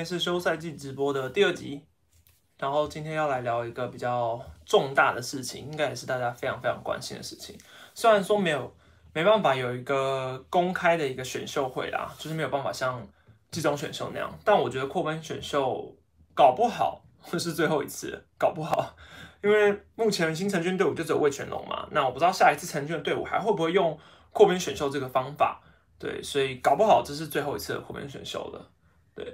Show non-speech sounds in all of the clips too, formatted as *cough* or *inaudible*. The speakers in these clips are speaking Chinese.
今天是休赛季直播的第二集，然后今天要来聊一个比较重大的事情，应该也是大家非常非常关心的事情。虽然说没有没办法有一个公开的一个选秀会啦，就是没有办法像季中选秀那样，但我觉得扩编选秀搞不好会是最后一次，搞不好，因为目前新成军队伍就只有魏全龙嘛，那我不知道下一次成军的队伍还会不会用扩编选秀这个方法，对，所以搞不好这是最后一次的扩编选秀了。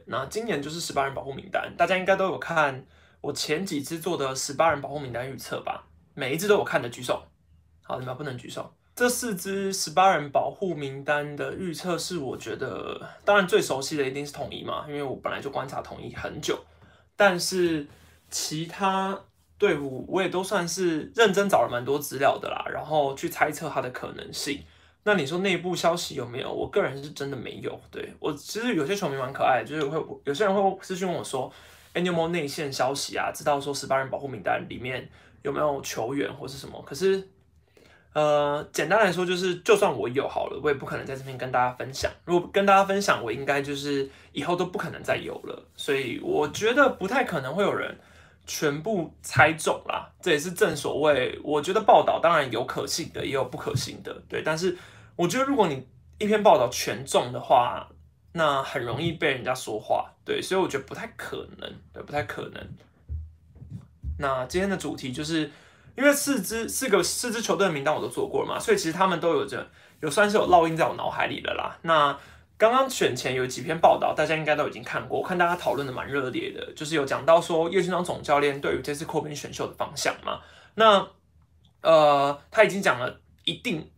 那今年就是十八人保护名单，大家应该都有看我前几次做的十八人保护名单预测吧？每一支都有看的举手。好，你们不能举手。这四支十八人保护名单的预测是我觉得，当然最熟悉的一定是统一嘛，因为我本来就观察统一很久。但是其他队伍我也都算是认真找了蛮多资料的啦，然后去猜测它的可能性。那你说内部消息有没有？我个人是真的没有。对我其实有些球迷蛮可爱，就是会有些人会私信问我说：“哎，你有没有内线消息啊？知道说十八人保护名单里面有没有球员或是什么？”可是，呃，简单来说就是，就算我有好了，我也不可能在这边跟大家分享。如果跟大家分享，我应该就是以后都不可能再有了。所以我觉得不太可能会有人全部猜中啦。这也是正所谓，我觉得报道当然有可信的，也有不可信的。对，但是。我觉得如果你一篇报道全中的话，那很容易被人家说话，对，所以我觉得不太可能，对，不太可能。那今天的主题就是，因为四支四个四支球队的名单我都做过了嘛，所以其实他们都有着有算是有烙印在我脑海里了啦。那刚刚选前有几篇报道，大家应该都已经看过，我看大家讨论的蛮热烈的，就是有讲到说叶军章总教练对于这次扩编选秀的方向嘛，那呃他已经讲了一定。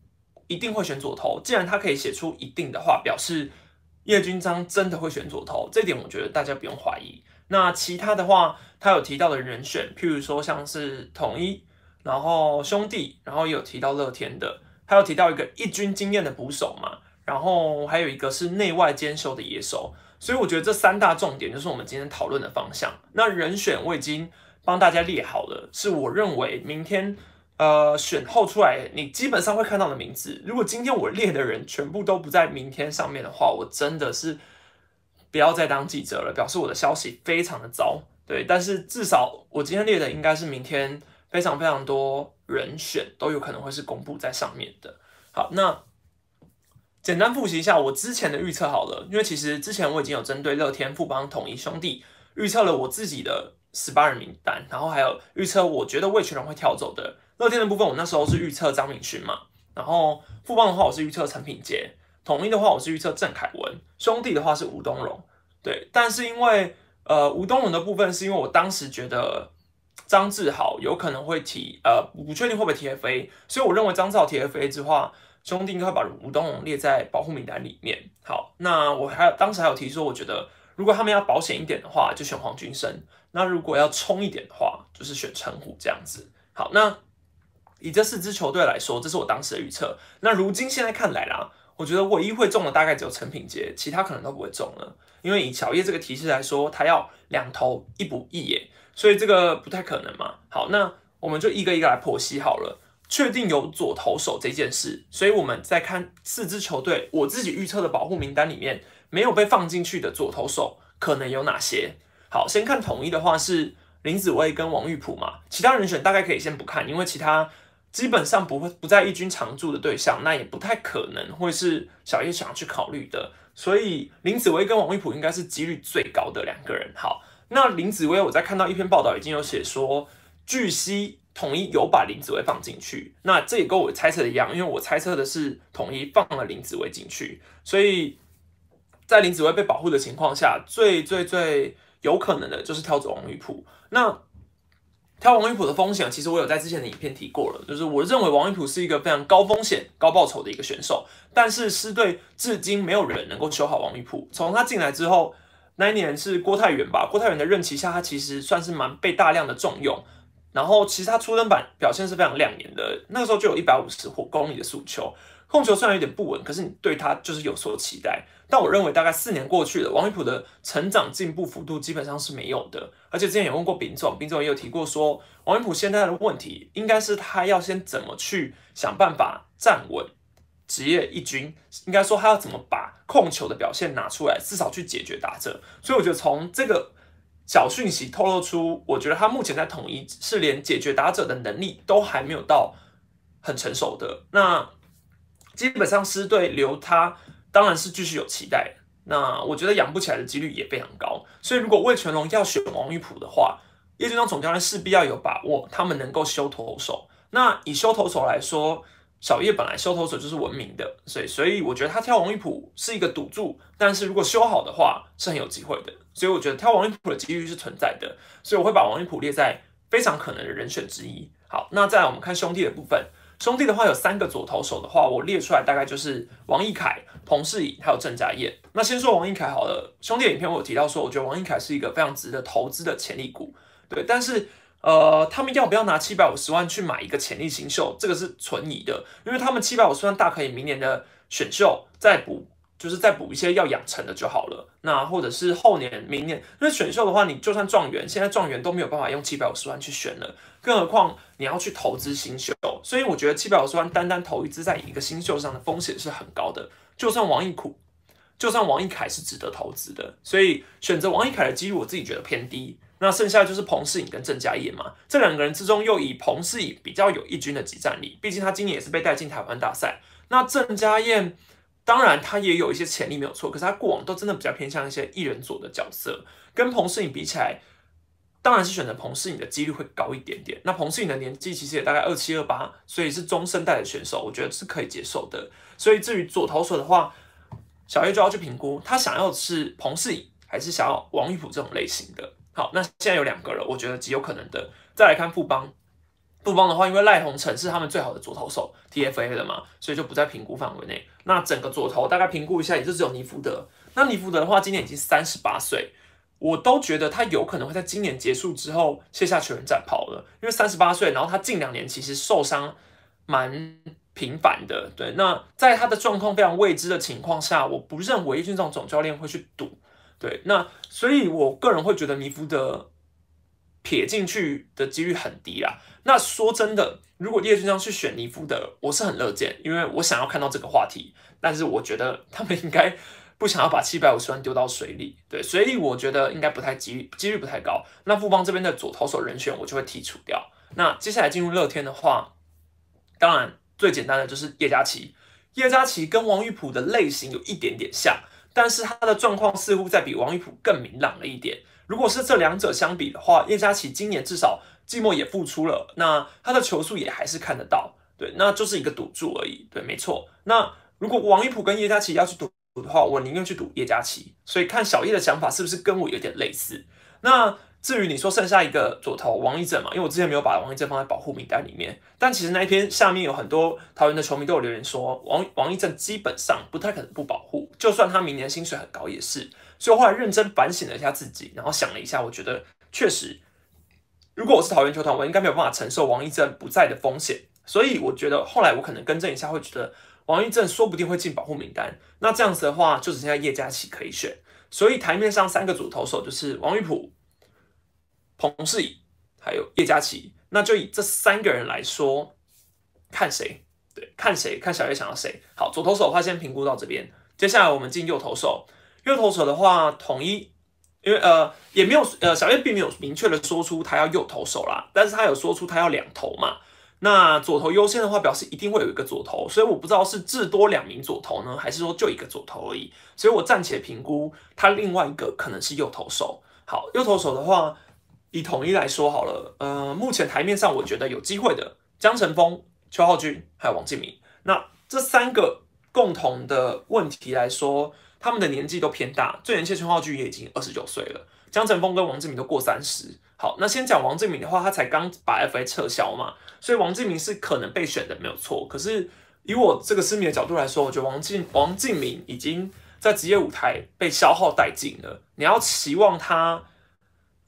一定会选左投，既然他可以写出一定的话，表示叶军章真的会选左投，这点我觉得大家不用怀疑。那其他的话，他有提到的人选，譬如说像是统一，然后兄弟，然后也有提到乐天的，还有提到一个一军经验的捕手嘛，然后还有一个是内外兼修的野手，所以我觉得这三大重点就是我们今天讨论的方向。那人选我已经帮大家列好了，是我认为明天。呃，选后出来，你基本上会看到的名字。如果今天我列的人全部都不在明天上面的话，我真的是不要再当记者了，表示我的消息非常的糟。对，但是至少我今天列的应该是明天非常非常多人选都有可能会是公布在上面的。好，那简单复习一下我之前的预测好了，因为其实之前我已经有针对乐天、富邦、统一兄弟预测了我自己的十八人名单，然后还有预测我觉得魏全龙会跳走的。乐天的部分，我那时候是预测张敏勋嘛，然后富邦的话，我是预测陈品杰，统一的话，我是预测郑凯文，兄弟的话是吴东荣，对，但是因为呃吴东荣的部分，是因为我当时觉得张志豪有可能会提，呃不确定会不会 TFA，所以我认为张志豪 TFA 之话，兄弟应该把吴东荣列在保护名单里面。好，那我还有当时还有提说，我觉得如果他们要保险一点的话，就选黄君生；那如果要冲一点的话，就是选陈虎这样子。好，那。以这四支球队来说，这是我当时的预测。那如今现在看来啦，我觉得唯一会中的大概只有陈品杰，其他可能都不会中了。因为以小叶这个提示来说，他要两投一补一耶，所以这个不太可能嘛。好，那我们就一个一个来剖析好了。确定有左投手这件事，所以我们在看四支球队，我自己预测的保护名单里面没有被放进去的左投手可能有哪些？好，先看统一的话是林子威跟王玉普嘛，其他人选大概可以先不看，因为其他。基本上不会不在一军常驻的对象，那也不太可能会是小叶想要去考虑的。所以林子威跟王玉普应该是几率最高的两个人。好，那林子威我在看到一篇报道已经有写说，据悉统一有把林子威放进去。那这也跟我猜测的一样，因为我猜测的是统一放了林子威进去，所以在林子威被保护的情况下，最最最有可能的就是挑走王玉普。那挑王玉普的风险，其实我有在之前的影片提过了，就是我认为王玉普是一个非常高风险高报酬的一个选手，但是狮队至今没有人能够修好王玉普。从他进来之后，那一年是郭泰源吧？郭泰源的任期下，他其实算是蛮被大量的重用，然后其实他出登板表现是非常亮眼的，那个时候就有一百五十公里的速球，控球虽然有点不稳，可是你对他就是有所期待。但我认为大概四年过去了，王一普的成长进步幅度基本上是没有的。而且之前有问过丙总，丙总也有提过说，王一普现在的问题应该是他要先怎么去想办法站稳，职业一军，应该说他要怎么把控球的表现拿出来，至少去解决打者。所以我觉得从这个小讯息透露出，我觉得他目前在统一是连解决打者的能力都还没有到很成熟的。那基本上狮队留他，当然是继续有期待。那我觉得养不起来的几率也非常高。所以如果魏全龙要选王玉普的话，叶军章总教练势必要有把握，他们能够修投手。那以修投手来说，小叶本来修投手就是闻名的，所以所以我觉得他挑王玉普是一个赌注，但是如果修好的话是很有机会的，所以我觉得挑王玉普的几率是存在的，所以我会把王玉普列在非常可能的人选之一。好，那再来我们看兄弟的部分，兄弟的话有三个左投手的话，我列出来大概就是王一凯、彭世颖还有郑家燕。那先说王一凯好了，兄弟影片我有提到说，我觉得王一凯是一个非常值得投资的潜力股，对，但是。呃，他们要不要拿七百五十万去买一个潜力新秀？这个是存疑的，因为他们七百五十万大可以明年的选秀再补，就是再补一些要养成的就好了。那或者是后年、明年，因为选秀的话，你就算状元，现在状元都没有办法用七百五十万去选了，更何况你要去投资新秀。所以我觉得七百五十万单单投一支在一个新秀上的风险是很高的。就算王一苦，就算王一凯是值得投资的，所以选择王一凯的几率，我自己觉得偏低。那剩下就是彭世颖跟郑嘉业嘛，这两个人之中又以彭世颖比较有一军的集战力，毕竟他今年也是被带进台湾大赛。那郑嘉燕当然他也有一些潜力没有错，可是他过往都真的比较偏向一些艺人组的角色，跟彭世颖比起来，当然是选择彭世颖的几率会高一点点。那彭世颖的年纪其实也大概二七二八，所以是中生代的选手，我觉得是可以接受的。所以至于左投手的话，小叶就要去评估他想要的是彭世颖，还是想要王玉普这种类型的。好，那现在有两个了，我觉得极有可能的。再来看富邦，富邦的话，因为赖宏成是他们最好的左投手，TFA 的嘛，所以就不在评估范围内。那整个左投大概评估一下，也就只有尼福德。那尼福德的话，今年已经三十八岁，我都觉得他有可能会在今年结束之后卸下球员战袍了，因为三十八岁，然后他近两年其实受伤蛮频繁的。对，那在他的状况非常未知的情况下，我不认为这种总教练会去赌。对，那所以我个人会觉得尼福德撇进去的几率很低啦。那说真的，如果叶军章去选尼夫的，我是很乐见，因为我想要看到这个话题。但是我觉得他们应该不想要把七百五十万丢到水里，对，*laughs* 所以我觉得应该不太几率几率不太高。那富邦这边的左投手人选我就会剔除掉。那接下来进入乐天的话，当然最简单的就是叶嘉琪。叶嘉琪跟王玉普的类型有一点点像。但是他的状况似乎在比王玉普更明朗了一点。如果是这两者相比的话，叶嘉琪今年至少季末也复出了，那他的球速也还是看得到，对，那就是一个赌注而已，对，没错。那如果王一普跟叶嘉琪要去赌的话，我宁愿去赌叶嘉琪。所以看小叶的想法是不是跟我有点类似？那。至于你说剩下一个左投王一正嘛，因为我之前没有把王一正放在保护名单里面，但其实那一篇下面有很多桃园的球迷都有留言说，王王一正基本上不太可能不保护，就算他明年薪水很高也是。所以我后来认真反省了一下自己，然后想了一下，我觉得确实，如果我是桃园球团，我应该没有办法承受王一正不在的风险。所以我觉得后来我可能更正一下，会觉得王一正说不定会进保护名单。那这样子的话，就只剩下叶嘉琪可以选。所以台面上三个主投手就是王玉普。彭世颖还有叶嘉琪，那就以这三个人来说，看谁？对，看谁？看小叶想要谁？好，左投手的话先评估到这边，接下来我们进右投手。右投手的话，统一，因为呃也没有呃小叶并没有明确的说出他要右投手啦，但是他有说出他要两投嘛。那左投优先的话，表示一定会有一个左投，所以我不知道是至多两名左投呢，还是说就一个左投而已。所以我暂且评估他另外一个可能是右投手。好，右投手的话。以统一来说好了，呃，目前台面上我觉得有机会的江晨峰、邱浩军还有王敬明，那这三个共同的问题来说，他们的年纪都偏大，最年轻陈浩军也已经二十九岁了，江晨峰跟王志明都过三十。好，那先讲王志明的话，他才刚把 FA 撤销嘛，所以王志明是可能被选的没有错。可是以我这个私密的角度来说，我觉得王敬王敬明已经在职业舞台被消耗殆尽了，你要期望他。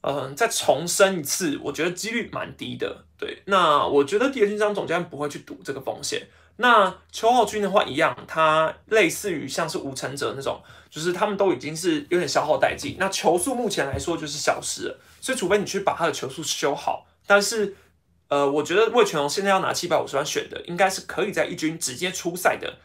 嗯，再重生一次，我觉得几率蛮低的。对，那我觉得第二军章总监不会去赌这个风险。那邱浩军的话一样，他类似于像是吴成哲那种，就是他们都已经是有点消耗殆尽。那球速目前来说就是消失了，所以除非你去把他的球速修好。但是，呃，我觉得魏全龙现在要拿七百五十万选的，应该是可以在一军直接出赛的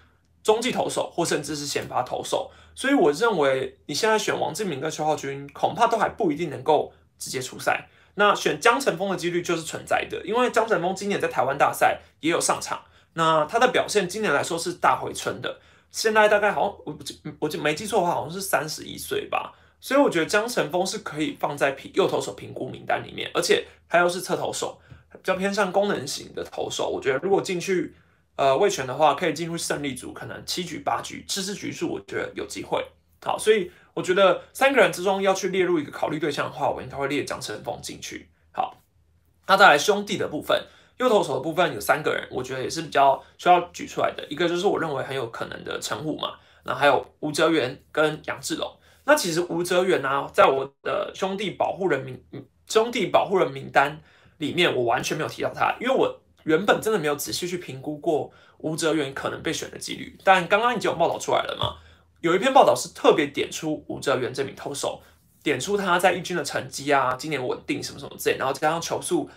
中继投手或甚至是先发投手，所以我认为你现在选王志明跟邱浩军，恐怕都还不一定能够直接出赛。那选江晨峰的几率就是存在的，因为江晨峰今年在台湾大赛也有上场，那他的表现今年来说是大回春的。现在大概好像我我就没记错的话，好像是三十一岁吧。所以我觉得江晨峰是可以放在评右投手评估名单里面，而且他又是侧投手，比较偏向功能型的投手。我觉得如果进去呃卫权的话，可以进入胜利组，可能七局八局，吃吃局数，我觉得有机会。好，所以我觉得三个人之中要去列入一个考虑对象的话，我应该会列江晨峰进去。好，那再来兄弟的部分，右投手的部分有三个人，我觉得也是比较需要举出来的。一个就是我认为很有可能的陈虎嘛，那还有吴哲源跟杨志龙。那其实吴哲源呢，在我的兄弟保护人名兄弟保护人名单里面，我完全没有提到他，因为我原本真的没有仔细去评估过吴哲源可能被选的几率。但刚刚已经有报道出来了嘛，有一篇报道是特别点出吴哲源这名投手，点出他在一军的成绩啊，今年稳定什么什么之类，然后加上球速，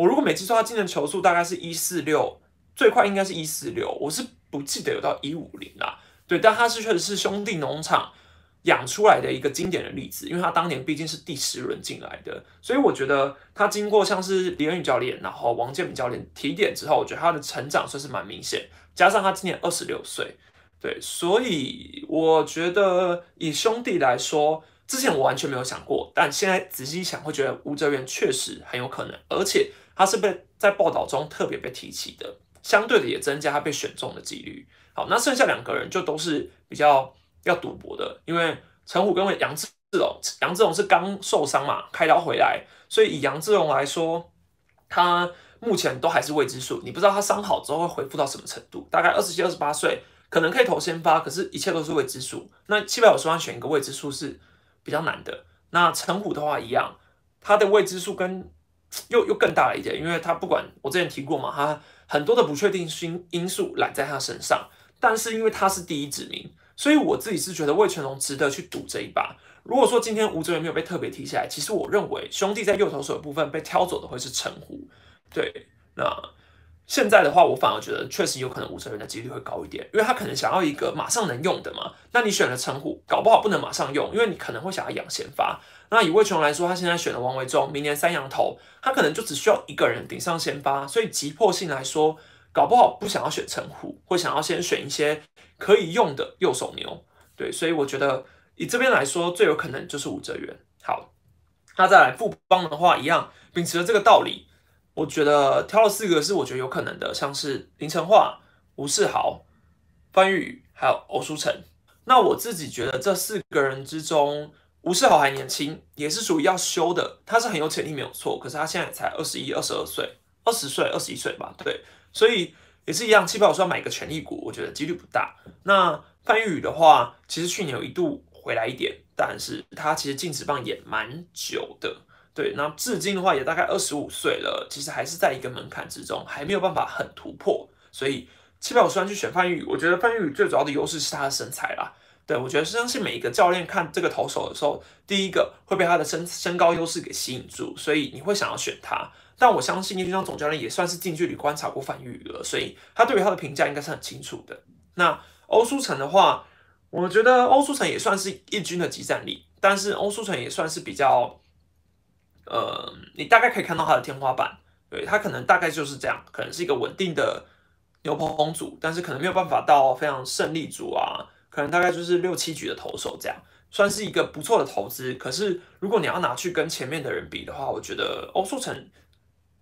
我如果没记错，他今年球速大概是一四六，最快应该是一四六，我是不记得有到一五零啦。对，但他是确实是兄弟农场。养出来的一个经典的例子，因为他当年毕竟是第十轮进来的，所以我觉得他经过像是李恩宇教练，然后王建民教练提点之后，我觉得他的成长算是蛮明显。加上他今年二十六岁，对，所以我觉得以兄弟来说，之前我完全没有想过，但现在仔细一想，会觉得吴哲源确实很有可能，而且他是被在报道中特别被提起的，相对的也增加他被选中的几率。好，那剩下两个人就都是比较。要赌博的，因为陈虎跟杨志龙，杨志龙是刚受伤嘛，开刀回来，所以以杨志龙来说，他目前都还是未知数，你不知道他伤好之后会恢复到什么程度。大概二十七、二十八岁，可能可以投先发，可是一切都是未知数。那七百五十万选一个未知数是比较难的。那陈虎的话一样，他的未知数跟又又更大了一点，因为他不管我之前提过嘛，他很多的不确定性因素揽在他身上，但是因为他是第一指名。所以我自己是觉得魏全龙值得去赌这一把。如果说今天吴哲元没有被特别提起来，其实我认为兄弟在右投手的部分被挑走的会是陈虎。对，那现在的话，我反而觉得确实有可能吴哲元的几率会高一点，因为他可能想要一个马上能用的嘛。那你选了陈虎，搞不好不能马上用，因为你可能会想要养先发。那以魏琼来说，他现在选了王维忠，明年三羊头，他可能就只需要一个人顶上先发，所以急迫性来说，搞不好不想要选陈虎，会想要先选一些。可以用的右手牛，对，所以我觉得以这边来说，最有可能就是吴哲源。好，那再来富邦的话，一样秉持了这个道理，我觉得挑了四个是我觉得有可能的，像是林成化、吴世豪、范玉还有欧书成。那我自己觉得这四个人之中，吴世豪还年轻，也是属于要修的，他是很有潜力没有错，可是他现在才二十一、二十二岁，二十岁、二十一岁吧，对，所以。也是一样，七百五十万买一个权力股，我觉得几率不大。那范玉宇的话，其实去年有一度回来一点，但是他其实进职棒也蛮久的，对。那至今的话也大概二十五岁了，其实还是在一个门槛之中，还没有办法很突破。所以七百五十万去选范玉宇，我觉得范玉宇最主要的优势是他的身材啦。对我觉得相信每一个教练看这个投手的时候，第一个会被他的身身高优势给吸引住，所以你会想要选他。但我相信叶军章总教练也算是近距离观察过范宇了，所以他对于他的评价应该是很清楚的。那欧书成的话，我觉得欧书成也算是一军的集战力，但是欧书成也算是比较，呃，你大概可以看到他的天花板，对他可能大概就是这样，可能是一个稳定的牛棚组，但是可能没有办法到非常胜利组啊，可能大概就是六七局的投手这样。算是一个不错的投资。可是如果你要拿去跟前面的人比的话，我觉得欧书成。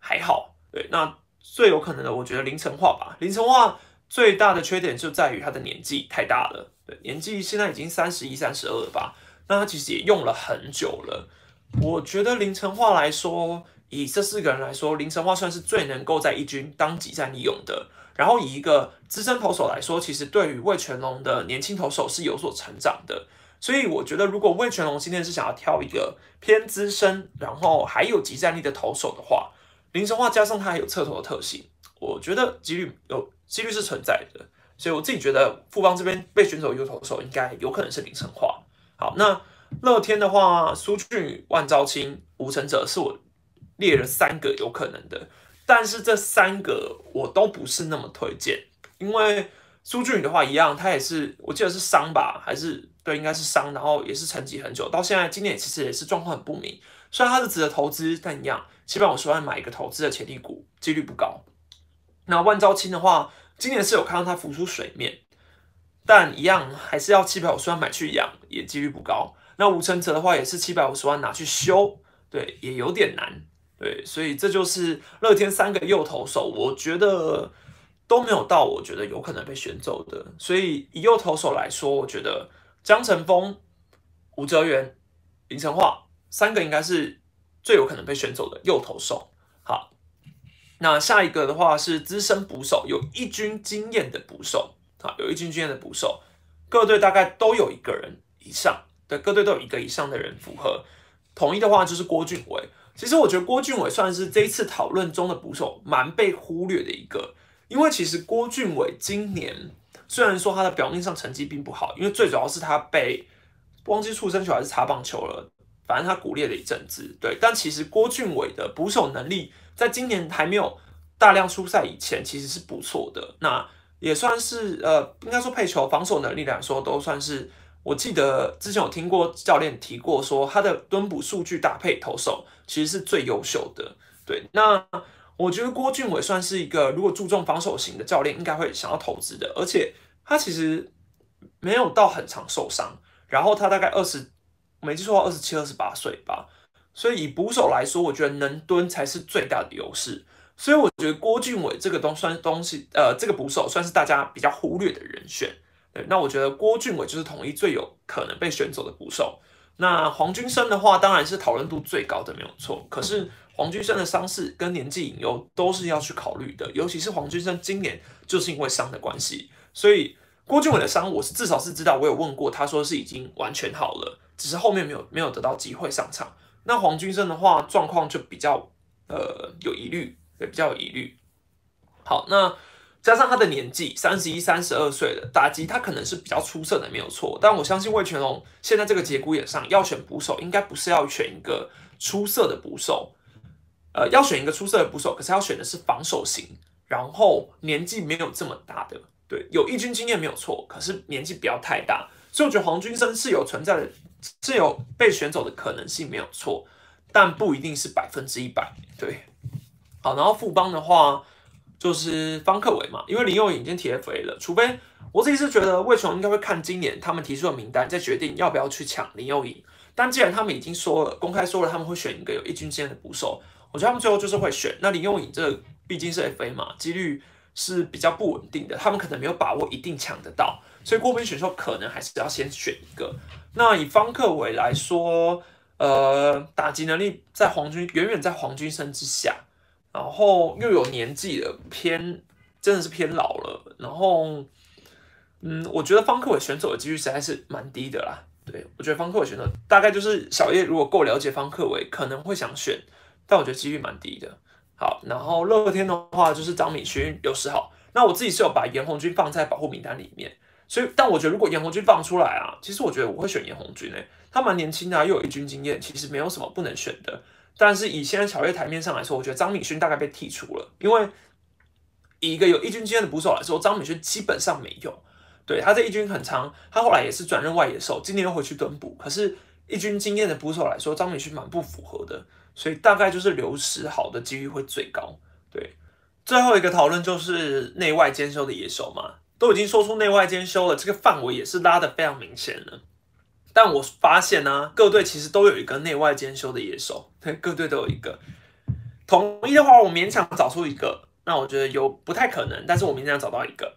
还好，对，那最有可能的，我觉得林成化吧。林成化最大的缺点就在于他的年纪太大了，对，年纪现在已经三十一、三十二了吧？那他其实也用了很久了。我觉得林成化来说，以这四个人来说，林成化算是最能够在一军当几战利用的。然后以一个资深投手来说，其实对于魏全龙的年轻投手是有所成长的。所以我觉得，如果魏全龙今天是想要挑一个偏资深，然后还有集战力的投手的话，林成化加上他还有侧投的特性，我觉得几率有几率是存在的，所以我自己觉得富邦这边被选走右投手应该有可能是林成化。好，那乐天的话，苏俊宇、万昭清、吴成哲是我列了三个有可能的，但是这三个我都不是那么推荐，因为苏俊宇的话一样，他也是我记得是伤吧，还是对，应该是伤，然后也是沉寂很久，到现在今年其实也是状况很不明。虽然他是值得投资，但一样七百五十万买一个投资的潜力股几率不高。那万兆清的话，今年是有看到它浮出水面，但一样还是要七百五十万买去养，也几率不高。那吴承泽的话也是七百五十万拿去修，对，也有点难。对，所以这就是乐天三个右投手，我觉得都没有到我觉得有可能被选走的。所以以右投手来说，我觉得江晨峰、吴哲源、林成化三个应该是最有可能被选走的右投手。好，那下一个的话是资深捕手，有一军经验的捕手啊，有一军经验的捕手，各队大概都有一个人以上，对，各队都有一个以上的人符合。统一的话就是郭俊伟。其实我觉得郭俊伟算是这一次讨论中的捕手蛮被忽略的一个，因为其实郭俊伟今年虽然说他的表面上成绩并不好，因为最主要是他被忘记出生球还是擦棒球了，反正他骨裂了一阵子，对。但其实郭俊伟的捕手能力在今年还没有大量出赛以前其实是不错的，那也算是呃，应该说配球防守能力来说都算是。我记得之前有听过教练提过，说他的蹲捕数据搭配投手其实是最优秀的。对，那我觉得郭俊伟算是一个如果注重防守型的教练，应该会想要投资的。而且他其实没有到很长受伤，然后他大概二十，没记错二十七、二十八岁吧。所以以捕手来说，我觉得能蹲才是最大的优势。所以我觉得郭俊伟这个东算东西，呃，这个捕手算是大家比较忽略的人选。那我觉得郭俊伟就是统一最有可能被选走的捕手。那黄君生的话，当然是讨论度最高的，没有错。可是黄君生的伤势跟年纪隐忧都是要去考虑的，尤其是黄君生今年就是因为伤的关系，所以郭俊伟的伤，我是至少是知道，我有问过，他说是已经完全好了，只是后面没有没有得到机会上场。那黄君生的话，状况就比较呃有疑虑，对，比较有疑虑。好，那。加上他的年纪，三十一、三十二岁了，打击他可能是比较出色的，没有错。但我相信魏全龙现在这个节骨眼上要选捕手，应该不是要选一个出色的捕手，呃，要选一个出色的捕手，可是要选的是防守型，然后年纪没有这么大的，对，有一军经验没有错，可是年纪不要太大。所以我觉得黄军生是有存在的，是有被选走的可能性，没有错，但不一定是百分之一百。对，好，然后富邦的话。就是方克伟嘛，因为林佑颖已经 TFA 了，除非我自己是觉得魏琼应该会看今年他们提出的名单，再决定要不要去抢林佑颖。但既然他们已经说了，公开说了他们会选一个有一军经验的捕手，我觉得他们最后就是会选。那林佑颖这毕竟是 FA 嘛，几率是比较不稳定的，他们可能没有把握一定抢得到，所以过边选秀可能还是要先选一个。那以方克伟来说，呃，打击能力在黄军远远在黄军生之下。然后又有年纪了，偏真的是偏老了。然后，嗯，我觉得方克伟选手的几率实在是蛮低的啦。对我觉得方克伟选手大概就是小叶如果够了解方克伟，可能会想选，但我觉得几率蛮低的。好，然后乐天的话就是张敏勋、刘世豪。那我自己是有把严红军放在保护名单里面，所以但我觉得如果严红军放出来啊，其实我觉得我会选严红军诶，他蛮年轻的，又有一军经验，其实没有什么不能选的。但是以现在巧月台面上来说，我觉得张敏勋大概被剔除了，因为以一个有一军经验的捕手来说，张敏勋基本上没有。对他这一军很长，他后来也是转任外野手，今年又回去蹲捕。可是，一军经验的捕手来说，张敏勋蛮不符合的，所以大概就是流失好的几率会最高。对，最后一个讨论就是内外兼修的野手嘛，都已经说出内外兼修了，这个范围也是拉得非常明显了。但我发现呢，各队其实都有一个内外兼修的野手，对，各队都有一个。统一的话，我勉强找出一个，那我觉得有不太可能，但是我勉强找到一个。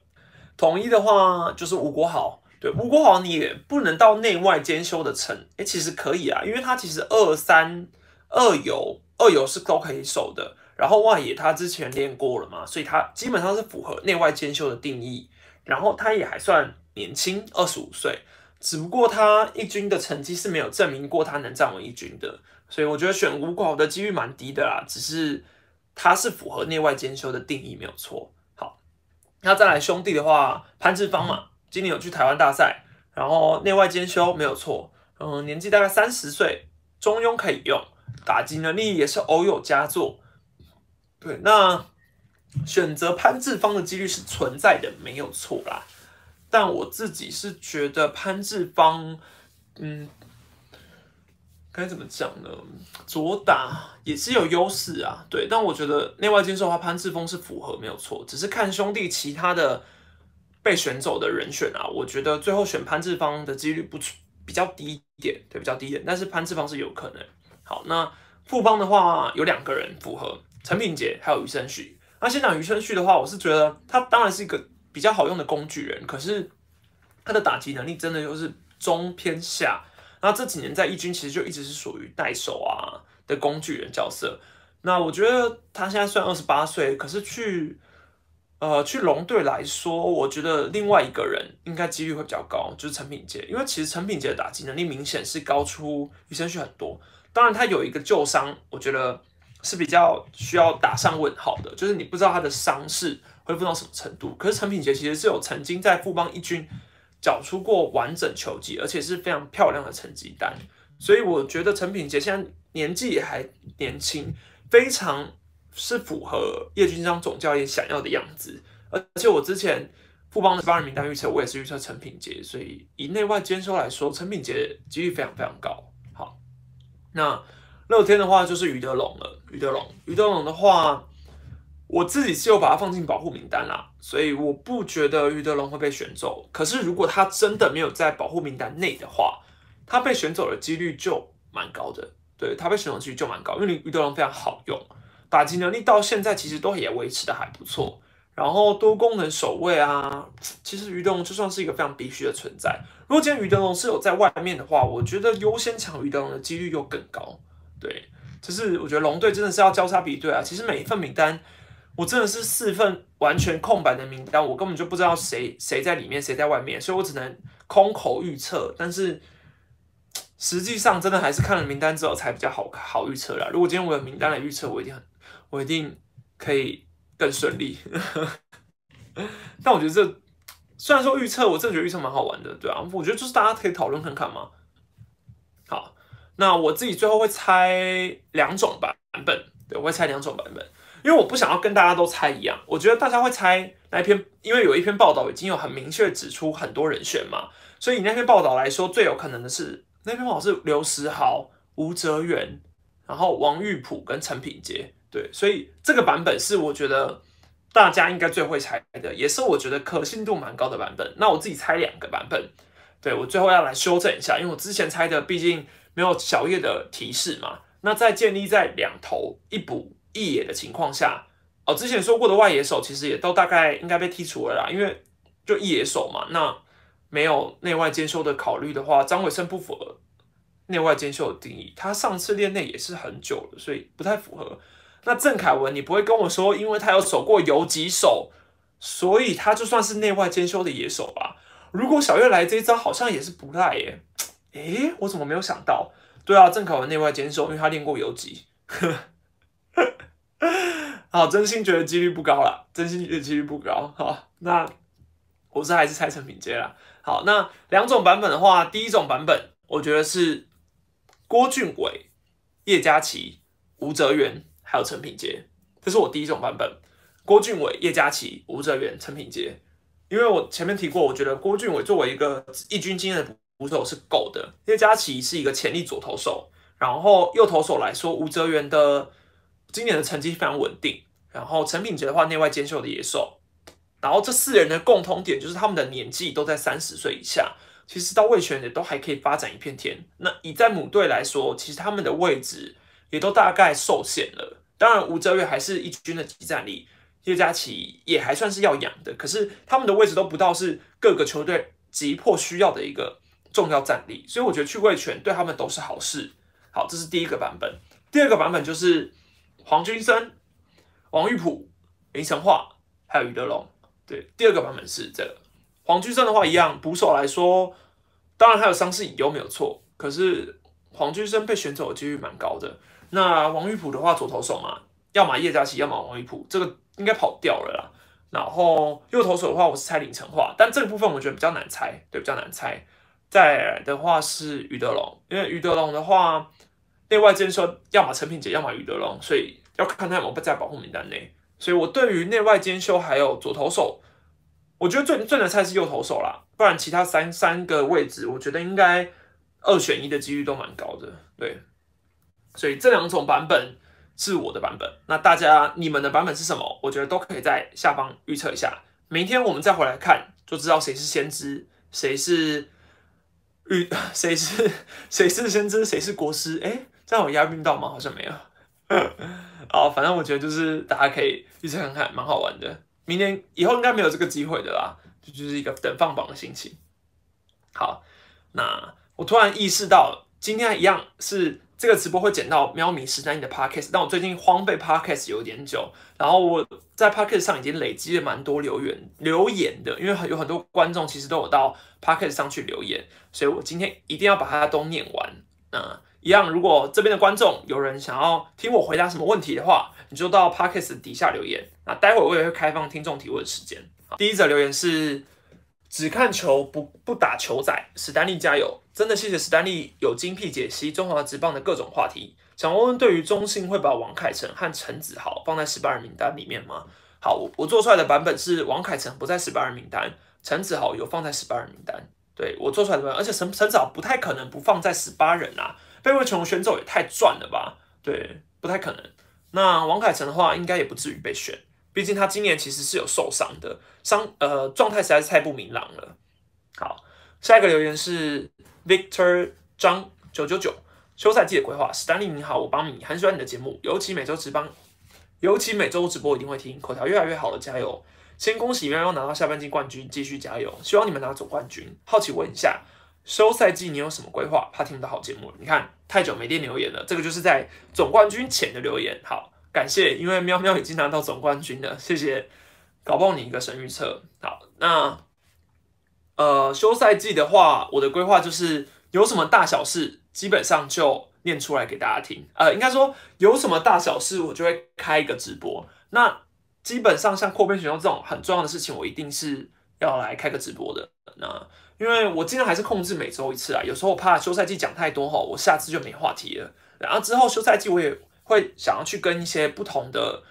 统一的话就是吴国豪，对，吴国豪你也不能到内外兼修的层，哎，其实可以啊，因为他其实二三二游二游是都可以守的，然后外野他之前练过了嘛，所以他基本上是符合内外兼修的定义，然后他也还算年轻，二十五岁。只不过他一军的成绩是没有证明过他能站稳一军的，所以我觉得选吴国豪的几率蛮低的啦。只是他是符合内外兼修的定义没有错。好，那再来兄弟的话，潘志芳嘛，今年有去台湾大赛，然后内外兼修没有错。嗯，年纪大概三十岁，中庸可以用，打击能力也是偶有佳作。对，那选择潘志芳的几率是存在的，没有错啦。但我自己是觉得潘志芳，嗯，该怎么讲呢？左打也是有优势啊，对。但我觉得内外兼收的话，潘志峰是符合没有错，只是看兄弟其他的被选走的人选啊，我觉得最后选潘志芳的几率不比较低一点，对，比较低一点。但是潘志芳是有可能。好，那富邦的话有两个人符合，陈品杰还有余生旭。那先讲余生旭的话，我是觉得他当然是一个比较好用的工具人，可是他的打击能力真的又是中偏下。那这几年在义军其实就一直是属于带手啊的工具人角色。那我觉得他现在虽然二十八岁，可是去呃去龙队来说，我觉得另外一个人应该几率会比较高，就是陈品杰，因为其实陈品杰的打击能力明显是高出余生旭很多。当然他有一个旧伤，我觉得是比较需要打上问号的，就是你不知道他的伤势恢复到什么程度。可是陈品杰其实是有曾经在富邦一军。缴出过完整球季，而且是非常漂亮的成绩单，所以我觉得陈品杰现在年纪也还年轻，非常是符合叶军章总教练想要的样子。而且我之前富邦的八人名单预测，我也是预测陈品杰，所以以内外兼收来说，陈品杰几率非常非常高。好，那乐天的话就是余德龙了，余德龙，余德龙的话。我自己是有把它放进保护名单啦，所以我不觉得余德龙会被选走。可是如果他真的没有在保护名单内的话，他被选走的几率就蛮高的。对他被选走几率就蛮高，因为余德龙非常好用，打击能力到现在其实都也维持的还不错。然后多功能守卫啊，其实余德龙就算是一个非常必须的存在。如果今天余德龙是有在外面的话，我觉得优先抢余德龙的几率又更高。对，就是我觉得龙队真的是要交叉比对啊。其实每一份名单。我真的是四份完全空白的名单，我根本就不知道谁谁在里面，谁在外面，所以我只能空口预测。但是实际上，真的还是看了名单之后才比较好好预测啦。如果今天我有名单来预测，我一定很，我一定可以更顺利。*laughs* 但我觉得这虽然说预测，我真的觉得预测蛮好玩的，对啊，我觉得就是大家可以讨论看看嘛。好，那我自己最后会猜两种版本，对，我会猜两种版本。因为我不想要跟大家都猜一样，我觉得大家会猜那一篇，因为有一篇报道已经有很明确指出很多人选嘛，所以以那篇报道来说，最有可能的是那篇报道是刘石豪、吴哲源，然后王玉普跟陈品杰，对，所以这个版本是我觉得大家应该最会猜的，也是我觉得可信度蛮高的版本。那我自己猜两个版本，对我最后要来修正一下，因为我之前猜的毕竟没有小叶的提示嘛，那再建立在两头一补。一野的情况下，哦，之前说过的外野手其实也都大概应该被剔除了啦，因为就一野手嘛，那没有内外兼修的考虑的话，张伟生不符合内外兼修的定义，他上次练内也是很久了，所以不太符合。那郑凯文，你不会跟我说，因为他有守过游击手，所以他就算是内外兼修的野手吧？如果小月来这一招，好像也是不赖耶。诶，我怎么没有想到？对啊，郑凯文内外兼修，因为他练过游击。呵 *laughs* 好，真心觉得几率不高了，真心觉得几率不高。好，那我是还是猜成品杰了。好，那两种版本的话，第一种版本我觉得是郭俊伟、叶嘉琪、吴哲源还有陈品杰，这是我第一种版本。郭俊伟、叶嘉琪、吴哲源、陈品杰，因为我前面提过，我觉得郭俊伟作为一个一军经验的捕手是够的，叶嘉琪是一个潜力左投手。然后右投手来说，吴哲源的今年的成绩非常稳定。然后陈品杰的话，内外兼修的野手。然后这四人的共同点就是他们的年纪都在三十岁以下，其实到卫权也都还可以发展一片天。那以在母队来说，其实他们的位置也都大概受限了。当然吴哲源还是一军的集战力，叶嘉琪也还算是要养的，可是他们的位置都不到是各个球队急迫需要的一个重要战力，所以我觉得去卫权对他们都是好事。好，这是第一个版本。第二个版本就是黄君生、王玉普、林成化还有余德龙。对，第二个版本是这个黄君生的话一样，捕手来说，当然还有伤势隐忧没有错，可是黄君生被选走的几率蛮高的。那王玉普的话，左投手嘛，要么叶嘉琪，要么王玉普，这个应该跑掉了啦。然后右投手的话，我是猜林成化，但这个部分我觉得比较难猜，对，比较难猜。再来的话是余德龙，因为余德龙的话，内外兼修，要么陈品杰，要么余德龙，所以要看他有没有在保护名单内。所以我对于内外兼修还有左投手，我觉得最最难猜是右投手啦，不然其他三三个位置，我觉得应该二选一的几率都蛮高的。对，所以这两种版本是我的版本。那大家你们的版本是什么？我觉得都可以在下方预测一下。明天我们再回来看，就知道谁是先知，谁是预，*laughs* 谁是谁是先知，谁是国师。哎，这样有押韵到吗？好像没有。*laughs* 好，反正我觉得就是大家可以一直看看，蛮好玩的。明年以后应该没有这个机会的啦，就就是一个等放榜的心情。好，那我突然意识到，今天一样是这个直播会剪到喵米十三亿的 podcast，但我最近荒废 podcast 有点久，然后我在 podcast 上已经累积了蛮多留言留言的，因为有很多观众其实都有到 podcast 上去留言，所以我今天一定要把它都念完。那一样，如果这边的观众有人想要听我回答什么问题的话，你就到 podcast 底下留言。那待会我也会开放听众提问时间。第一则留言是只看球不不打球仔，史丹利加油！真的谢谢史丹利有精辟解析中华职棒的各种话题。想问问，对于中信会把王凯成和陈子豪放在十八人名单里面吗？好，我我做出来的版本是王凯成不在十八人名单，陈子豪有放在十八人名单。对我做出来的版本，而且陈陈子豪不太可能不放在十八人啊。被魏琼选走也太赚了吧？对，不太可能。那王凯成的话，应该也不至于被选，毕竟他今年其实是有受伤的，伤呃状态实在是太不明朗了。好，下一个留言是 Victor 张九九九，休赛季的规划。史丹利你好，我帮你很喜欢你的节目，尤其每周直播，尤其每周直播一定会听，口条越来越好了，加油！先恭喜喵喵拿到下半季冠军，继续加油！希望你们拿总冠军。好奇问一下。休赛季你有什么规划？怕听不到好节目了。你看太久没念留言了，这个就是在总冠军前的留言。好，感谢，因为喵喵已经拿到总冠军了，谢谢，搞爆你一个神预测。好，那呃休赛季的话，我的规划就是有什么大小事，基本上就念出来给大家听。呃，应该说有什么大小事，我就会开一个直播。那基本上像扩编选秀这种很重要的事情，我一定是要来开个直播的。那因为我尽量还是控制每周一次啊，有时候我怕休赛季讲太多哈，我下次就没话题了。然后之后休赛季我也会想要去跟一些不同的，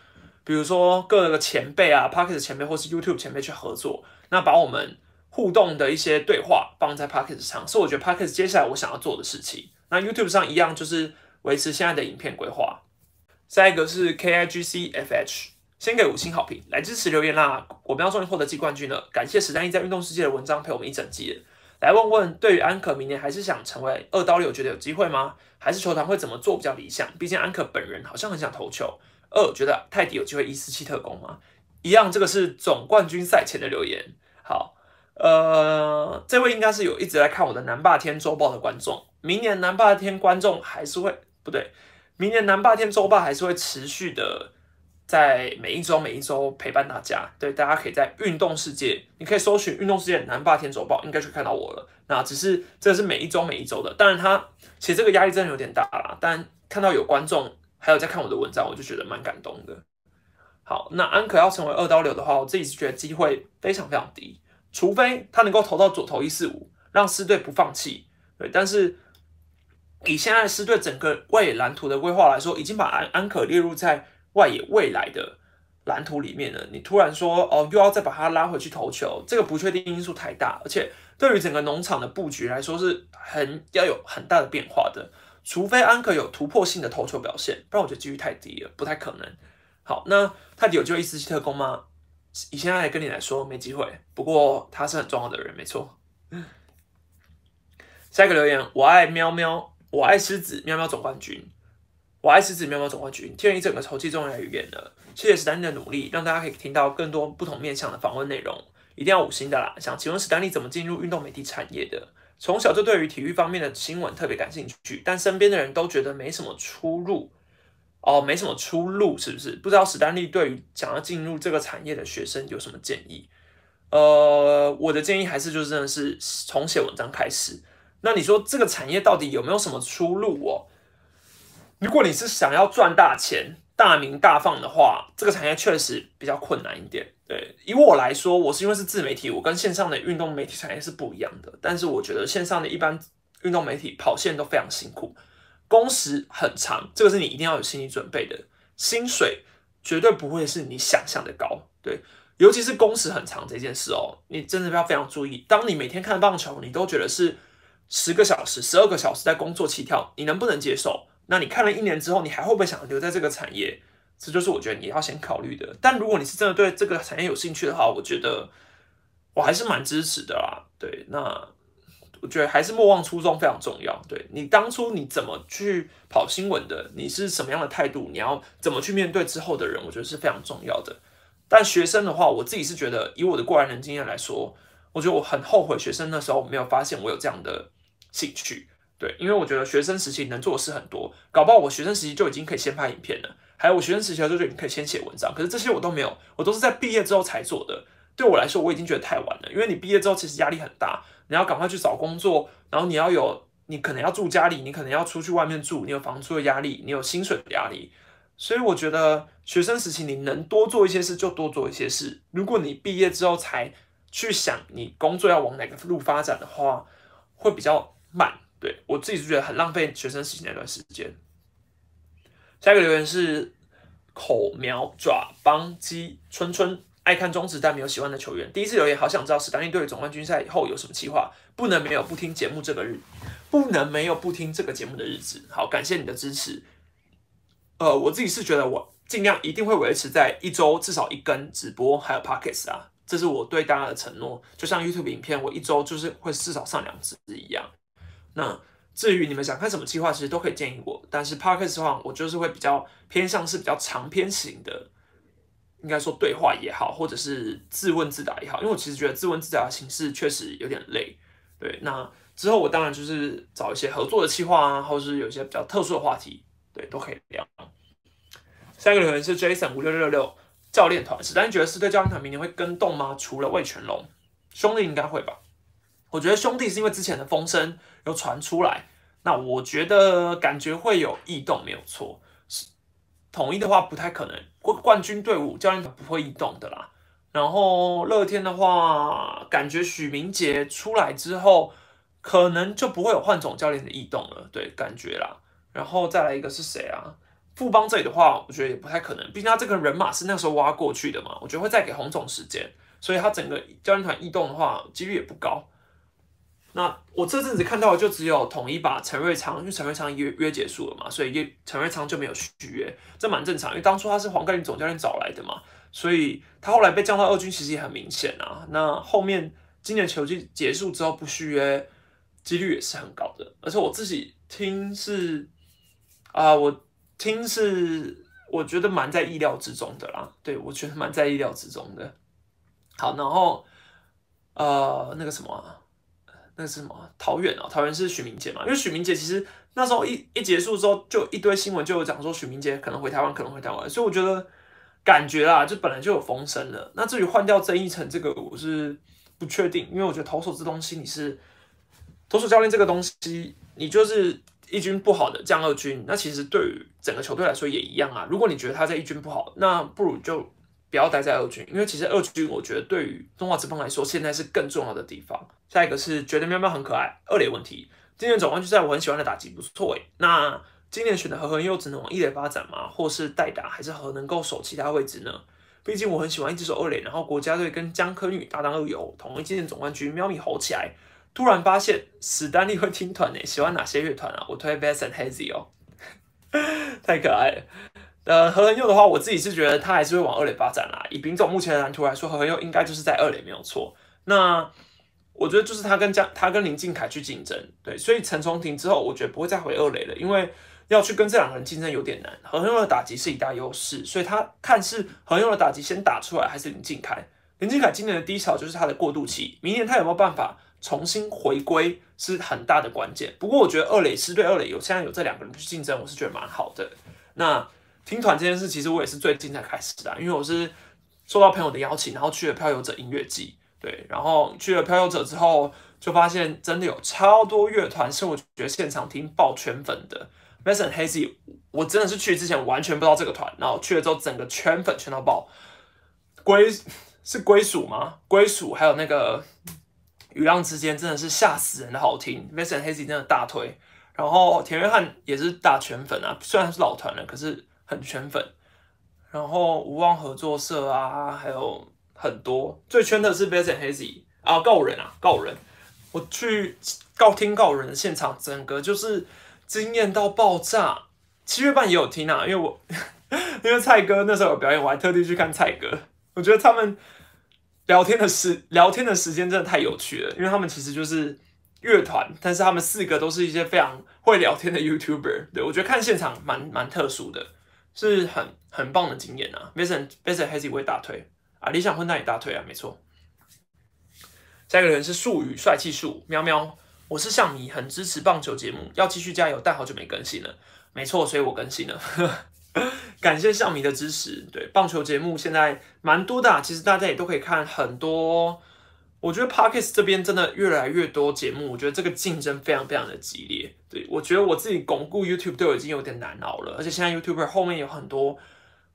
比如说各个前辈啊 p o c k e t 前辈或是 YouTube 前辈去合作，那把我们互动的一些对话放在 p o c k e t 上，是我觉得 p o c k e t 接下来我想要做的事情。那 YouTube 上一样就是维持现在的影片规划。下一个是 KIGCFH。先给五星好评来支持留言啦！我们要终于获得季冠军了，感谢史丹利在运动世界的文章陪我们一整季。来问问，对于安可明年还是想成为二刀流，觉得有机会吗？还是球团会怎么做比较理想？毕竟安可本人好像很想投球。二，觉得泰迪有机会一四七特工吗？一样，这个是总冠军赛前的留言。好，呃，这位应该是有一直来看我的南霸天周报的观众。明年南霸天观众还是会不对，明年南霸天周报还是会持续的。在每一周每一周陪伴大家，对，大家可以在运动世界，你可以搜寻运动世界南霸天走报，应该就看到我了。那只是这是每一周每一周的，当然他其实这个压力真的有点大啦。但看到有观众还有在看我的文章，我就觉得蛮感动的。好，那安可要成为二刀流的话，我自己是觉得机会非常非常低，除非他能够投到左投一四五，让狮队不放弃。对，但是以现在狮队整个外蓝图的规划来说，已经把安安可列入在。外野未来的蓝图里面呢，你突然说哦，又要再把它拉回去投球，这个不确定因素太大，而且对于整个农场的布局来说是很要有很大的变化的。除非安可有突破性的投球表现，不然我觉得几率太低了，不太可能。好，那他有机会一四七特工吗？以现在跟你来说没机会，不过他是很重要的人，没错。下一个留言，我爱喵喵，我爱狮子，喵喵总冠军。我爱狮子喵喵总冠军，天一整个筹期终于来远了。谢谢史丹利的努力，让大家可以听到更多不同面向的访问内容，一定要五星的啦！想请问史丹利怎么进入运动媒体产业的？从小就对于体育方面的新闻特别感兴趣，但身边的人都觉得没什么出路哦，没什么出路，是不是？不知道史丹利对于想要进入这个产业的学生有什么建议？呃，我的建议还是就真的是从写文章开始。那你说这个产业到底有没有什么出路哦？如果你是想要赚大钱、大名大放的话，这个产业确实比较困难一点。对，以我来说，我是因为是自媒体，我跟线上的运动媒体产业是不一样的。但是我觉得线上的一般运动媒体跑线都非常辛苦，工时很长，这个是你一定要有心理准备的。薪水绝对不会是你想象的高。对，尤其是工时很长这件事哦，你真的要非常注意。当你每天看棒球，你都觉得是十个小时、十二个小时在工作起跳，你能不能接受？那你看了一年之后，你还会不会想留在这个产业？这就是我觉得你要先考虑的。但如果你是真的对这个产业有兴趣的话，我觉得我还是蛮支持的啦。对，那我觉得还是莫忘初衷非常重要。对你当初你怎么去跑新闻的，你是什么样的态度，你要怎么去面对之后的人，我觉得是非常重要的。但学生的话，我自己是觉得，以我的过来人经验来说，我觉得我很后悔学生那时候没有发现我有这样的兴趣。对，因为我觉得学生时期能做的事很多，搞不好我学生时期就已经可以先拍影片了，还有我学生时期就就已经可以先写文章，可是这些我都没有，我都是在毕业之后才做的。对我来说，我已经觉得太晚了，因为你毕业之后其实压力很大，你要赶快去找工作，然后你要有，你可能要住家里，你可能要出去外面住，你有房租的压力，你有薪水的压力，所以我觉得学生时期你能多做一些事就多做一些事。如果你毕业之后才去想你工作要往哪个路发展的话，会比较慢。对我自己是觉得很浪费学生时期那段时间。下一个留言是口苗爪帮鸡春春爱看中职但没有喜欢的球员。第一次留言，好想知道史丹利队总冠军赛以后有什么计划？不能没有不听节目这个日，不能没有不听这个节目的日子。好，感谢你的支持。呃，我自己是觉得我尽量一定会维持在一周至少一根直播，还有 pockets 啊，这是我对大家的承诺。就像 YouTube 影片，我一周就是会至少上两支一样。那至于你们想看什么计划，其实都可以建议我。但是 podcast 的话，我就是会比较偏向是比较长篇型的，应该说对话也好，或者是自问自答也好。因为我其实觉得自问自答的形式确实有点累。对，那之后我当然就是找一些合作的计划啊，或者是有一些比较特殊的话题，对，都可以聊。下一个留言是 Jason 五六六六教练团，史丹觉得是对教练团明年会跟动吗？除了魏全龙兄弟应该会吧。我觉得兄弟是因为之前的风声有传出来，那我觉得感觉会有异动，没有错。是统一的话不太可能，冠冠军队伍教练团不会异动的啦。然后乐天的话，感觉许明杰出来之后，可能就不会有换总教练的异动了，对，感觉啦。然后再来一个是谁啊？富邦这里的话，我觉得也不太可能，毕竟他这个人马是那时候挖过去的嘛，我觉得会再给洪总时间，所以他整个教练团异动的话，几率也不高。那我这阵子看到的就只有统一把陈瑞昌，因为陈瑞昌约约结束了嘛，所以约陈瑞昌就没有续约，这蛮正常，因为当初他是黄盖林总教练找来的嘛，所以他后来被降到二军其实也很明显啊。那后面今年球季结束之后不续约，几率也是很高的，而且我自己听是啊，我听是我觉得蛮在意料之中的啦，对我觉得蛮在意料之中的。好，然后呃那个什么。那是什么？桃园啊，桃园是许明杰嘛？因为许明杰其实那时候一一结束之后，就一堆新闻就有讲说许明杰可能回台湾，可能回台湾，所以我觉得感觉啦，就本来就有风声了。那至于换掉曾义成这个，我是不确定，因为我觉得投手这东西你是投手教练这个东西，你就是一军不好的降二军，那其实对于整个球队来说也一样啊。如果你觉得他在一军不好，那不如就。不要待在二军，因为其实二军我觉得对于中华职棒来说，现在是更重要的地方。下一个是觉得喵喵很可爱，二垒问题。今年总冠军赛我很喜欢的打击不错诶。那今年选的何恒佑只能往一垒发展吗？或是代打，还是何能够守其他位置呢？毕竟我很喜欢一直守二垒，然后国家队跟江科女搭档二游，同一今年总冠军，喵咪吼起来。突然发现史丹利会听团诶，喜欢哪些乐团啊？我推 Bass and Hazy 哦，*laughs* 太可爱了。呃，何恒佑的话，我自己是觉得他还是会往二垒发展啦。以丙总目前的蓝图来说，何恒佑应该就是在二垒没有错。那我觉得就是他跟江，他跟林俊凯去竞争，对，所以陈崇廷之后，我觉得不会再回二垒了，因为要去跟这两个人竞争有点难。何恒佑的打击是一大优势，所以他看是何恒佑的打击先打出来，还是林俊凯？林俊凯今年的低潮就是他的过渡期，明年他有没有办法重新回归是很大的关键。不过我觉得二垒是对二垒有现在有这两个人去竞争，我是觉得蛮好的。那。听团这件事，其实我也是最近才开始的，因为我是受到朋友的邀请，然后去了漂游者音乐季，对，然后去了漂游者之后，就发现真的有超多乐团是我觉得现场听爆圈粉的。Mason Hazy，我真的是去之前完全不知道这个团，然后去了之后整个圈粉圈到爆。归是归属吗？归属还有那个雨浪之间真的是吓死人的好听，Mason Hazy 真的大推。然后田约翰也是大圈粉啊，虽然是老团了，可是。很圈粉，然后无望合作社啊，还有很多，最圈的是 v e s e n Hazy 啊，告人啊，告人，我去告听告人的现场，整个就是惊艳到爆炸。七月半也有听啊，因为我 *laughs* 因为蔡哥那时候有表演，我还特地去看蔡哥，我觉得他们聊天的时聊天的时间真的太有趣了，因为他们其实就是乐团，但是他们四个都是一些非常会聊天的 YouTuber，对我觉得看现场蛮蛮特殊的。是很很棒的经验啊！Vincent Vincent Hazy 为大推啊，理想混蛋也大腿啊，没错。下一个人是术语帅气树喵喵，我是向迷，很支持棒球节目，要继续加油，但好久没更新了，没错，所以我更新了，*laughs* 感谢向迷的支持。对棒球节目现在蛮多的，其实大家也都可以看很多。我觉得 Parkes 这边真的越来越多节目，我觉得这个竞争非常非常的激烈。对我觉得我自己巩固 YouTube 都已经有点难熬了，而且现在 YouTuber 后面有很多，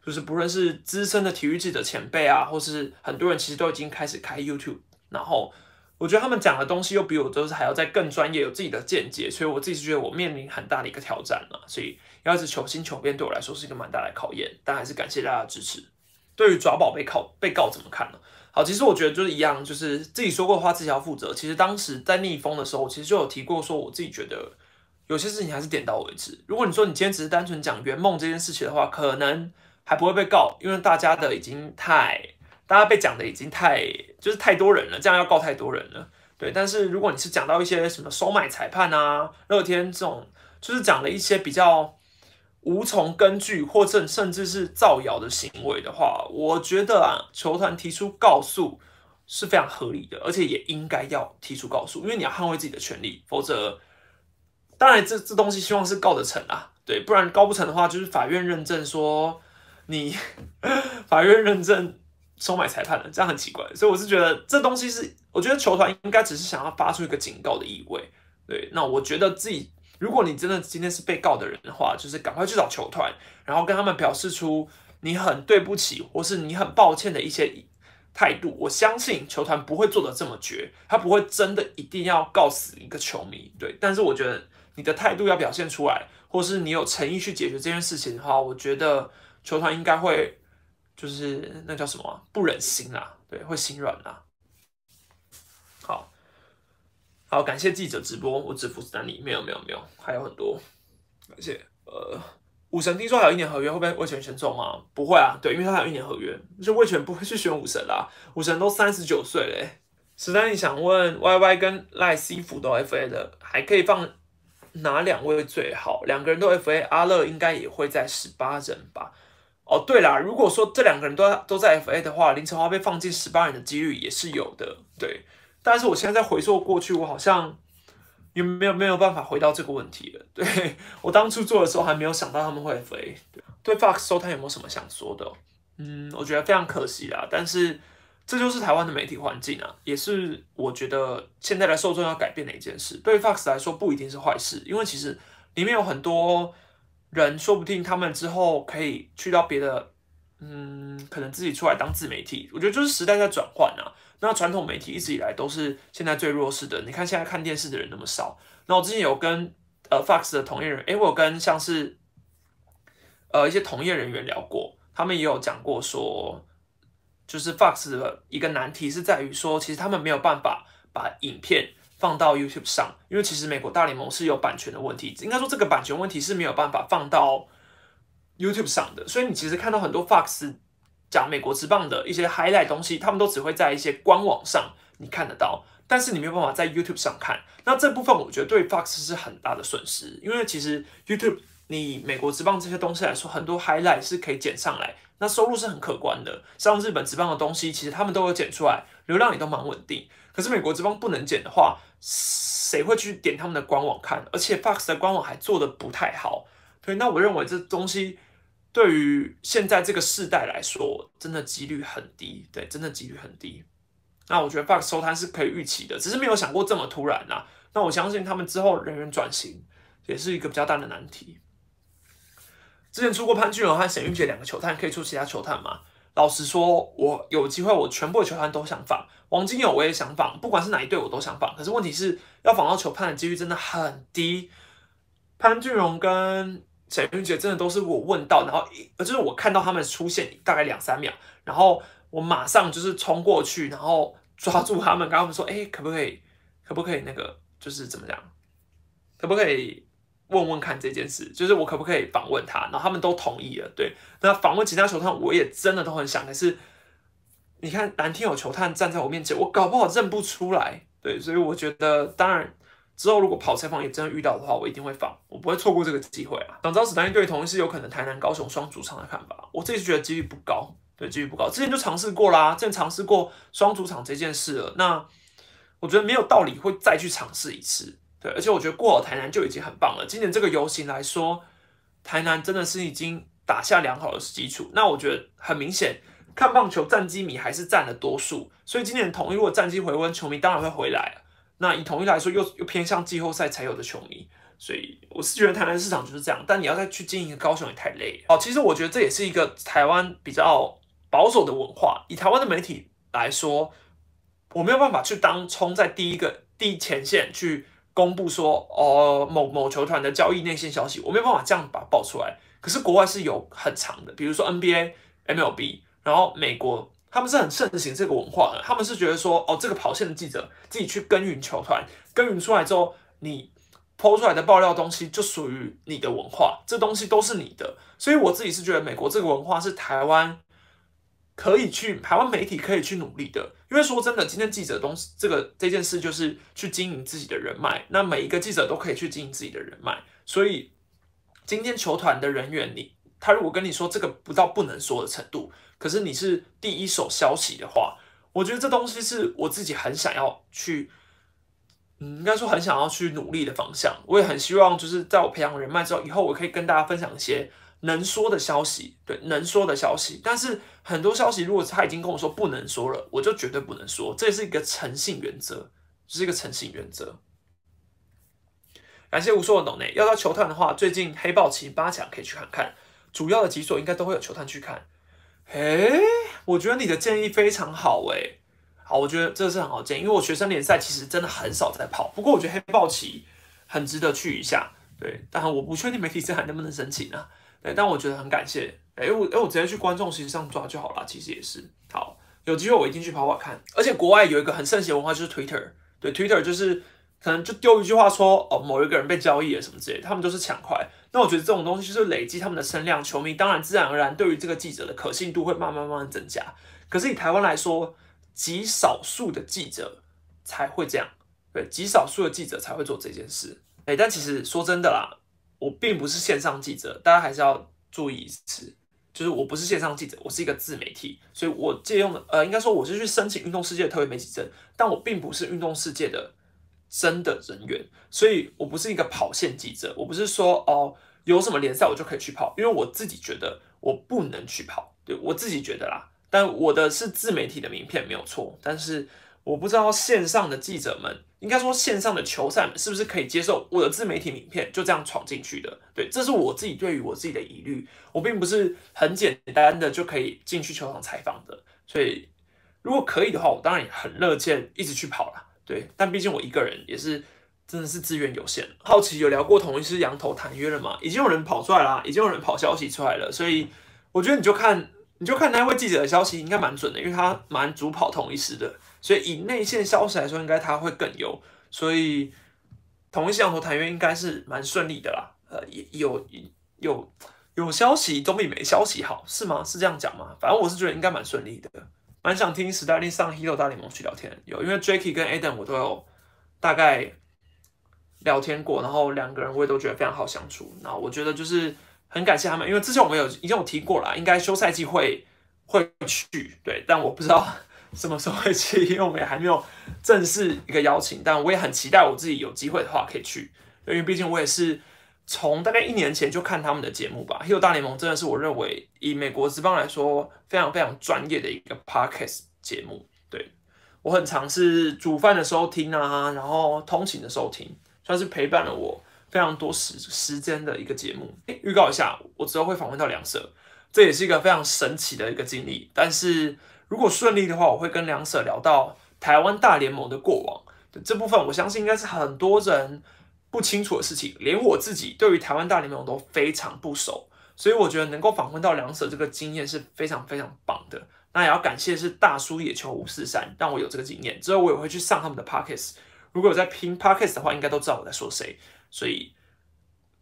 就是不论是资深的体育记者前辈啊，或是很多人其实都已经开始开 YouTube，然后我觉得他们讲的东西又比我都是还要再更专业，有自己的见解，所以我自己是觉得我面临很大的一个挑战了。所以要一直求新求变，对我来说是一个蛮大的考验，但还是感谢大家的支持。对于抓宝被告被告怎么看呢？好，其实我觉得就是一样，就是自己说过的话自己要负责。其实当时在逆风的时候，其实就有提过说，我自己觉得有些事情还是点到为止。如果你说你今天只是单纯讲圆梦这件事情的话，可能还不会被告，因为大家的已经太，大家被讲的已经太，就是太多人了，这样要告太多人了。对，但是如果你是讲到一些什么收买裁判啊、乐天这种，就是讲了一些比较。无从根据或者甚至是造谣的行为的话，我觉得啊，球团提出告诉是非常合理的，而且也应该要提出告诉，因为你要捍卫自己的权利，否则，当然这这东西希望是告得成啊，对，不然告不成的话，就是法院认证说你 *laughs* 法院认证收买裁判了，这样很奇怪，所以我是觉得这东西是，我觉得球团应该只是想要发出一个警告的意味，对，那我觉得自己。如果你真的今天是被告的人的话，就是赶快去找球团，然后跟他们表示出你很对不起，或是你很抱歉的一些态度。我相信球团不会做的这么绝，他不会真的一定要告死一个球迷。对，但是我觉得你的态度要表现出来，或是你有诚意去解决这件事情的话，我觉得球团应该会就是那叫什么不忍心啦，对，会心软啦。好。好，感谢记者直播，我只服丹尼，没有没有没有，还有很多，感谢。呃，武神听说还有一年合约，会不会魏权选中吗？不会啊，对，因为他还有一年合约，就魏权不会去选武神啦。武神都三十九岁了。史丹尼想问，Y Y 跟赖西福都 F A 的，还可以放哪两位最好？两个人都 F A，阿乐应该也会在十八人吧？哦，对啦，如果说这两个人都都在 F A 的话，林晨华被放进十八人的几率也是有的，对。但是我现在在回溯过去，我好像也没有没有办法回到这个问题了。对我当初做的时候，还没有想到他们会 FA。对对 Fox 收他有没有什么想说的？嗯，我觉得非常可惜啦。但是这就是台湾的媒体环境啊，也是我觉得现在的受众要改变的一件事。对 Fox 来说不一定是坏事，因为其实里面有很多人，说不定他们之后可以去到别的，嗯，可能自己出来当自媒体。我觉得就是时代在转换啊。那传统媒体一直以来都是现在最弱势的。你看现在看电视的人那么少。那我之前有跟呃 Fox 的同业人，诶，我有跟像是呃一些同业人员聊过，他们也有讲过说，就是 Fox 的一个难题是在于说，其实他们没有办法把影片放到 YouTube 上，因为其实美国大联盟是有版权的问题，应该说这个版权问题是没有办法放到 YouTube 上的。所以你其实看到很多 Fox。讲美国职棒的一些 highlight 东西，他们都只会在一些官网上你看得到，但是你没有办法在 YouTube 上看。那这部分我觉得对 Fox 是很大的损失，因为其实 YouTube 你美国职棒这些东西来说，很多 highlight 是可以剪上来，那收入是很可观的。像日本职棒的东西，其实他们都有剪出来，流量也都蛮稳定。可是美国职棒不能剪的话，谁会去点他们的官网看？而且 Fox 的官网还做的不太好。对，那我认为这东西。对于现在这个世代来说，真的几率很低，对，真的几率很低。那我觉得 Fox 收摊是可以预期的，只是没有想过这么突然呐。那我相信他们之后人员转型也是一个比较大的难题。之前出过潘俊荣和沈玉杰两个球探，可以出其他球探吗？老实说，我有机会，我全部的球探都想访。王金友我也想访，不管是哪一队我都想访。可是问题是要访到球探的几率真的很低。潘俊荣跟沈玉杰真的都是我问到，然后呃，就是我看到他们出现大概两三秒，然后我马上就是冲过去，然后抓住他们，跟他们说：“哎，可不可以？可不可以那个？就是怎么讲？可不可以问问看这件事？就是我可不可以访问他？”然后他们都同意了。对，那访问其他球探，我也真的都很想，可是你看蓝天有球探站在我面前，我搞不好认不出来。对，所以我觉得，当然。之后如果跑采访也真的遇到的话，我一定会放，我不会错过这个机会啊。想知道史丹利对同一是有可能台南高雄双主场的看法，我自己是觉得几率不高，对，几率不高。之前就尝试过啦，之前尝试过双主场这件事了，那我觉得没有道理会再去尝试一次，对，而且我觉得过了台南就已经很棒了。今年这个游行来说，台南真的是已经打下良好的基础。那我觉得很明显，看棒球战机迷还是占了多数，所以今年统一如果战机回温，球迷当然会回来。那以统一来说，又又偏向季后赛才有的球迷，所以我是觉得台南市场就是这样。但你要再去经营高雄也太累哦。其实我觉得这也是一个台湾比较保守的文化。以台湾的媒体来说，我没有办法去当冲在第一个第一前线去公布说哦某某球团的交易内线消息，我没有办法这样把它爆出来。可是国外是有很长的，比如说 NBA、MLB，然后美国。他们是很盛行这个文化的，他们是觉得说，哦，这个跑线的记者自己去耕耘球团，耕耘出来之后，你抛出来的爆料东西就属于你的文化，这东西都是你的。所以我自己是觉得，美国这个文化是台湾可以去，台湾媒体可以去努力的。因为说真的，今天记者东这个这件事就是去经营自己的人脉，那每一个记者都可以去经营自己的人脉。所以今天球团的人员，你他如果跟你说这个不到不能说的程度。可是你是第一手消息的话，我觉得这东西是我自己很想要去，嗯，应该说很想要去努力的方向。我也很希望，就是在我培养人脉之后，以后我可以跟大家分享一些能说的消息，对，能说的消息。但是很多消息，如果他已经跟我说不能说了，我就绝对不能说。这是一个诚信原则，这是一个诚信原则。感谢无数的懂内，要到球探的话，最近黑豹旗八强可以去看看，主要的几所应该都会有球探去看。诶，我觉得你的建议非常好诶。好，我觉得这是很好建议，因为我学生联赛其实真的很少在跑，不过我觉得黑豹旗很值得去一下，对，但我不确定媒体生还能不能申请啊，对，但我觉得很感谢，诶，我诶我直接去观众席上抓就好了，其实也是，好，有机会我一定去跑跑看，而且国外有一个很盛行的文化就是 Twitter，对，Twitter 就是可能就丢一句话说，哦，某一个人被交易了什么之类，他们都是抢快。那我觉得这种东西就是累积他们的声量，球迷当然自然而然对于这个记者的可信度会慢慢慢慢增加。可是以台湾来说，极少数的记者才会这样，对，极少数的记者才会做这件事。哎，但其实说真的啦，我并不是线上记者，大家还是要注意一次，就是我不是线上记者，我是一个自媒体，所以我借用的，呃，应该说我是去申请运动世界特别媒体证，但我并不是运动世界的。真的人员，所以我不是一个跑线记者，我不是说哦有什么联赛我就可以去跑，因为我自己觉得我不能去跑，对我自己觉得啦。但我的是自媒体的名片没有错，但是我不知道线上的记者们，应该说线上的球赛们是不是可以接受我的自媒体名片就这样闯进去的？对，这是我自己对于我自己的疑虑，我并不是很简单的就可以进去球场采访的，所以如果可以的话，我当然也很乐见一直去跑了。对，但毕竟我一个人也是，真的是资源有限。好奇有聊过同一师羊头谈约了吗？已经有人跑出来啦，已经有人跑消息出来了，所以我觉得你就看，你就看那位记者的消息应该蛮准的，因为他蛮主跑同一师的，所以以内线消息来说，应该他会更优。所以同一师羊头谈约应该是蛮顺利的啦。呃，有有有消息总比没消息好，是吗？是这样讲吗？反正我是觉得应该蛮顺利的。蛮想听史黛利上《Hero 大联盟》去聊天，有因为 Jacky 跟 Adam 我都有大概聊天过，然后两个人我也都觉得非常好相处。那我觉得就是很感谢他们，因为之前我们有已经有提过了，应该休赛季会会去，对，但我不知道 *laughs* 什么时候会去，因为我们也还没有正式一个邀请，但我也很期待我自己有机会的话可以去，因为毕竟我也是。从大概一年前就看他们的节目吧，《Hill 大联盟》真的是我认为以美国职棒来说非常非常专业的一个 podcast 节目。对我很尝试煮饭的时候听啊，然后通勤的时候听，算是陪伴了我非常多时时间的一个节目。预告一下，我之后会访问到两舍，这也是一个非常神奇的一个经历。但是如果顺利的话，我会跟两舍聊到台湾大联盟的过往。这部分我相信应该是很多人。不清楚的事情，连我自己对于台湾大联盟都非常不熟，所以我觉得能够访问到两者这个经验是非常非常棒的。那也要感谢是大叔野球五四三，让我有这个经验。之后我也会去上他们的 podcast。如果有在拼 podcast 的话，应该都知道我在说谁，所以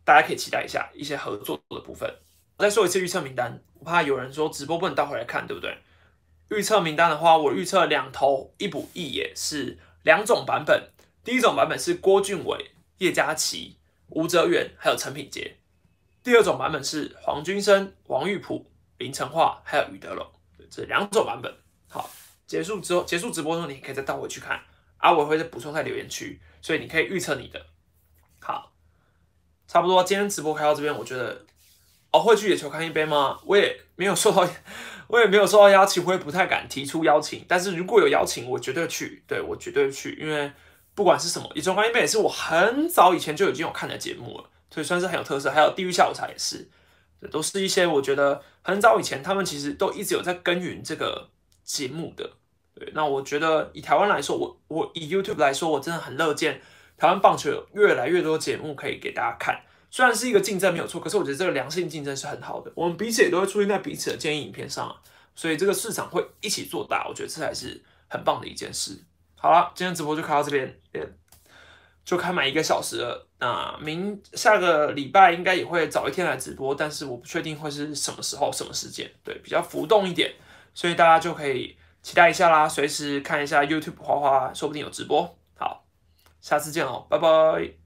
大家可以期待一下一些合作的部分。我再说一次预测名单，我怕有人说直播不能倒回来看，对不对？预测名单的话，我预测两头一补一也是两种版本。第一种版本是郭俊伟、叶嘉琪、吴哲远还有陈品杰；第二种版本是黄君生、王玉普、林成化还有余德龙。这两种版本。好，结束之后结束直播之后，你可以再倒回去看，阿伟会再补充在留言区，所以你可以预测你的。好，差不多今天直播开到这边，我觉得。哦，会去野球看一杯吗？我也没有受到，*laughs* 我也没有受到邀请，我也不太敢提出邀请。但是如果有邀请，我绝对去，对我绝对去，因为不管是什么，野球看一杯也是我很早以前就已经有看的节目了，所以算是很有特色。还有地狱下午茶也是，都是一些我觉得很早以前他们其实都一直有在耕耘这个节目的。对，那我觉得以台湾来说，我我以 YouTube 来说，我真的很乐见台湾棒球有越来越多节目可以给大家看。虽然是一个竞争没有错，可是我觉得这个良性竞争是很好的。我们彼此也都会出现在彼此的建议影片上，所以这个市场会一起做大。我觉得这才是很棒的一件事。好了，今天直播就开到这边，就开满一个小时了。那明下个礼拜应该也会早一天来直播，但是我不确定会是什么时候、什么时间，对，比较浮动一点，所以大家就可以期待一下啦，随时看一下 YouTube 花花，说不定有直播。下次见哦，拜拜。